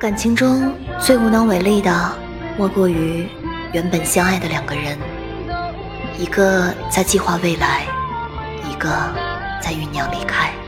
感情中最无能为力的莫过于原本相爱的两个人一个在计划未来一个在酝酿离开。